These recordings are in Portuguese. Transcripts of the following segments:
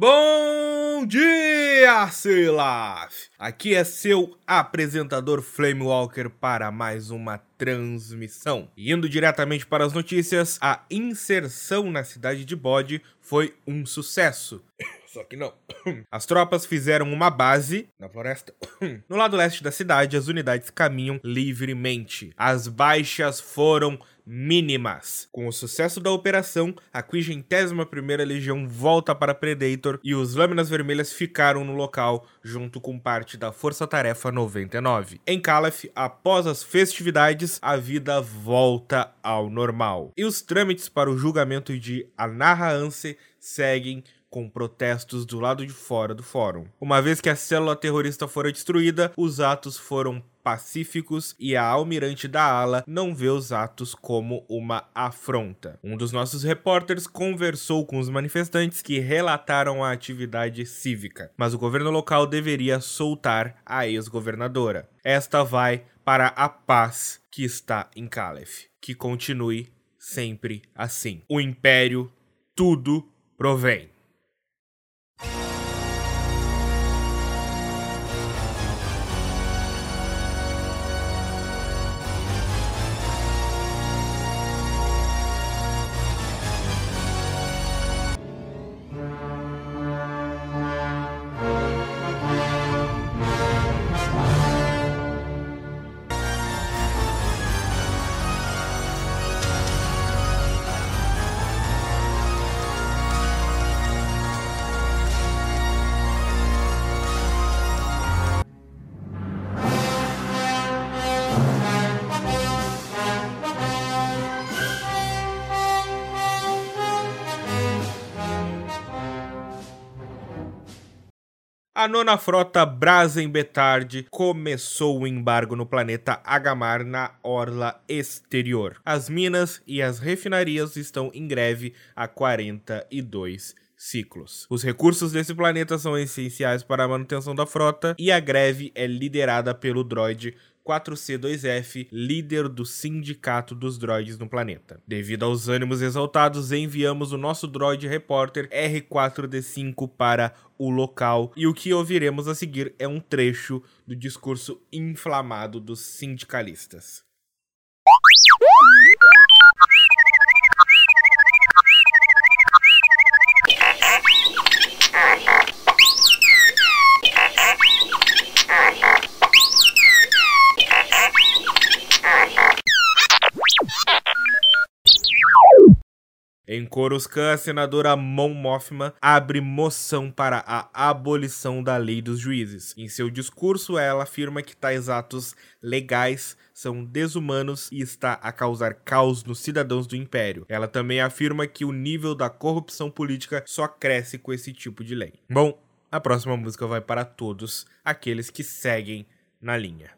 Bom dia, Silaf! Aqui é seu apresentador Flame Walker para mais uma transmissão. Indo diretamente para as notícias, a inserção na cidade de Bode foi um sucesso. Só que não. As tropas fizeram uma base na floresta. No lado leste da cidade, as unidades caminham livremente. As baixas foram mínimas. Com o sucesso da operação, a 51ª Legião volta para Predator e os Lâminas Vermelhas ficaram no local junto com parte da Força Tarefa 99. Em Calaf, após as festividades, a vida volta ao normal. E os trâmites para o julgamento de Anarra Anse seguem com protestos do lado de fora do fórum. Uma vez que a célula terrorista fora destruída, os atos foram pacíficos e a almirante da ala não vê os atos como uma afronta. Um dos nossos repórteres conversou com os manifestantes que relataram a atividade cívica, mas o governo local deveria soltar a ex-governadora. Esta vai para a paz que está em Calef. Que continue sempre assim. O império tudo provém. A nona frota Brazen Betard começou o embargo no planeta Agamar na orla exterior. As minas e as refinarias estão em greve há 42 ciclos. Os recursos desse planeta são essenciais para a manutenção da frota e a greve é liderada pelo droid 4C2F, líder do sindicato dos droids no planeta. Devido aos ânimos exaltados, enviamos o nosso droid repórter R4D5 para o local e o que ouviremos a seguir é um trecho do discurso inflamado dos sindicalistas. Em Coruscant, a senadora Mon Mothma abre moção para a abolição da lei dos juízes. Em seu discurso, ela afirma que tais atos legais são desumanos e está a causar caos nos cidadãos do Império. Ela também afirma que o nível da corrupção política só cresce com esse tipo de lei. Bom, a próxima música vai para todos aqueles que seguem na linha.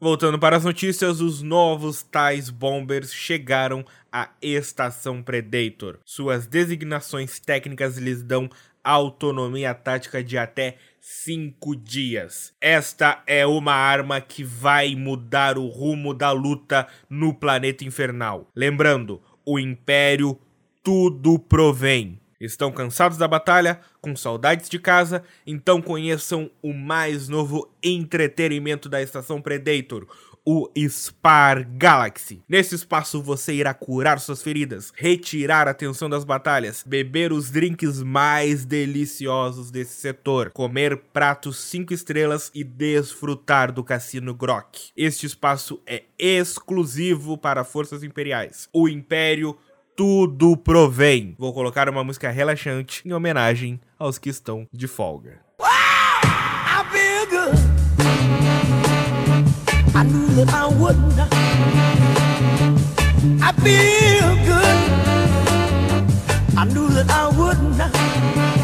Voltando para as notícias, os novos TIEs Bombers chegaram à Estação Predator. Suas designações técnicas lhes dão autonomia tática de até 5 dias. Esta é uma arma que vai mudar o rumo da luta no planeta infernal. Lembrando, o Império tudo provém. Estão cansados da batalha, com saudades de casa? Então conheçam o mais novo entretenimento da estação Predator, o Spar Galaxy. Nesse espaço você irá curar suas feridas, retirar a tensão das batalhas, beber os drinks mais deliciosos desse setor, comer pratos 5 estrelas e desfrutar do Cassino Grok. Este espaço é exclusivo para forças imperiais. O Império tudo provém. Vou colocar uma música relaxante em homenagem aos que estão de folga. I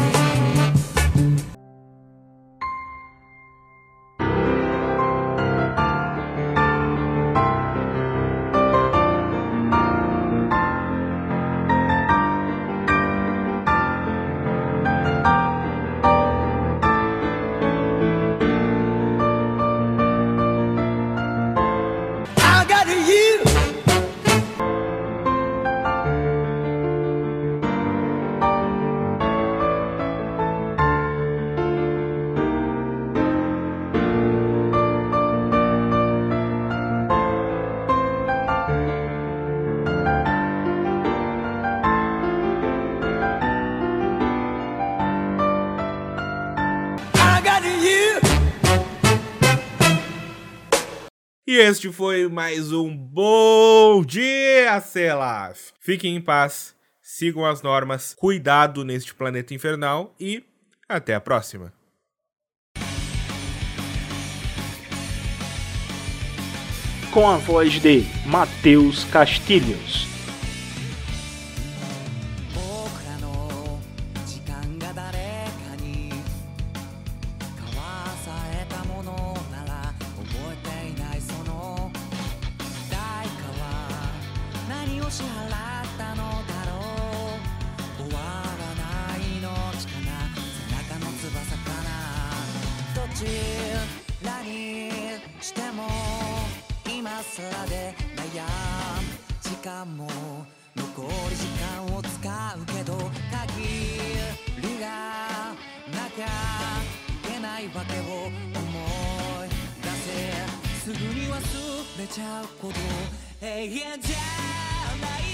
out of you. E este foi mais um Bom Dia, Selaf! Fiquem em paz, sigam as normas, cuidado neste planeta infernal e até a próxima! Com a voz de Matheus Castilhos. 支払ったのだろう。終わらない命かな背中の翼かなどちらにしても今更で悩む時間も残り時間を使うけど限りがなきゃいけないわけを思い出せすぐに忘れちゃうこと永遠じゃないそんなこと